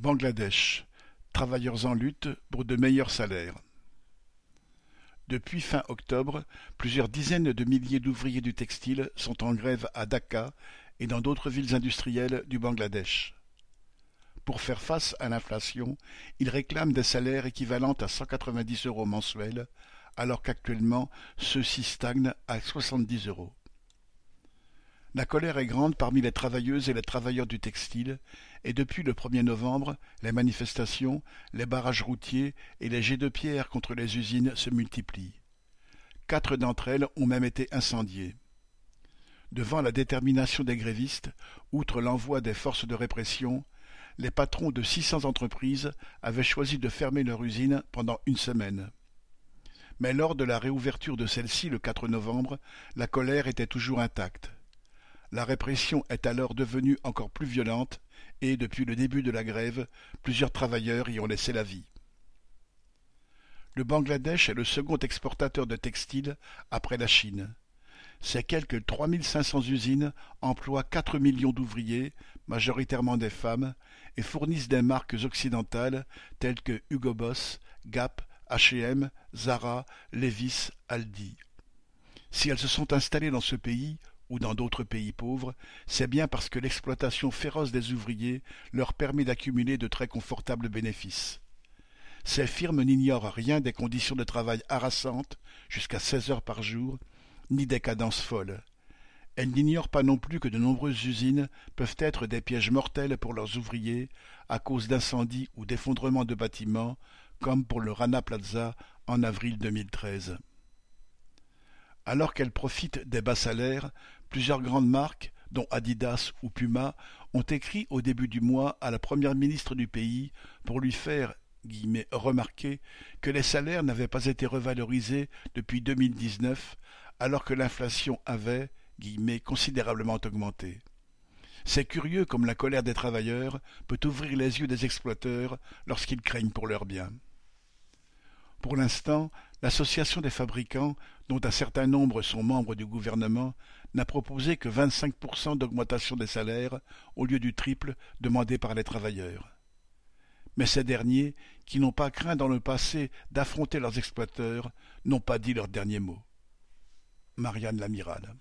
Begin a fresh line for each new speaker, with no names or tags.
Bangladesh, travailleurs en lutte pour de meilleurs salaires. Depuis fin octobre, plusieurs dizaines de milliers d'ouvriers du textile sont en grève à Dhaka et dans d'autres villes industrielles du Bangladesh. Pour faire face à l'inflation, ils réclament des salaires équivalents à 190 euros mensuels, alors qu'actuellement ceux-ci stagnent à 70 euros. La colère est grande parmi les travailleuses et les travailleurs du textile, et depuis le 1er novembre, les manifestations, les barrages routiers et les jets de pierre contre les usines se multiplient. Quatre d'entre elles ont même été incendiées. Devant la détermination des grévistes, outre l'envoi des forces de répression, les patrons de 600 entreprises avaient choisi de fermer leur usine pendant une semaine. Mais lors de la réouverture de celle-ci le 4 novembre, la colère était toujours intacte. La répression est alors devenue encore plus violente et, depuis le début de la grève, plusieurs travailleurs y ont laissé la vie. Le Bangladesh est le second exportateur de textiles après la Chine. Ses quelques 3500 usines emploient 4 millions d'ouvriers, majoritairement des femmes, et fournissent des marques occidentales telles que Hugo Boss, Gap, H&M, Zara, Levis, Aldi. Si elles se sont installées dans ce pays, ou dans d'autres pays pauvres, c'est bien parce que l'exploitation féroce des ouvriers leur permet d'accumuler de très confortables bénéfices. Ces firmes n'ignorent rien des conditions de travail harassantes, jusqu'à seize heures par jour, ni des cadences folles. Elles n'ignorent pas non plus que de nombreuses usines peuvent être des pièges mortels pour leurs ouvriers à cause d'incendies ou d'effondrements de bâtiments, comme pour le Rana Plaza en avril 2013. Alors qu'elles profitent des bas salaires, plusieurs grandes marques, dont Adidas ou Puma, ont écrit au début du mois à la première ministre du pays pour lui faire remarquer que les salaires n'avaient pas été revalorisés depuis 2019 alors que l'inflation avait considérablement augmenté. C'est curieux comme la colère des travailleurs peut ouvrir les yeux des exploiteurs lorsqu'ils craignent pour leurs biens. Pour l'instant, l'association des fabricants, dont un certain nombre sont membres du gouvernement, n'a proposé que 25% d'augmentation des salaires au lieu du triple demandé par les travailleurs. Mais ces derniers, qui n'ont pas craint dans le passé d'affronter leurs exploiteurs, n'ont pas dit leur dernier mot. Marianne Lamirade.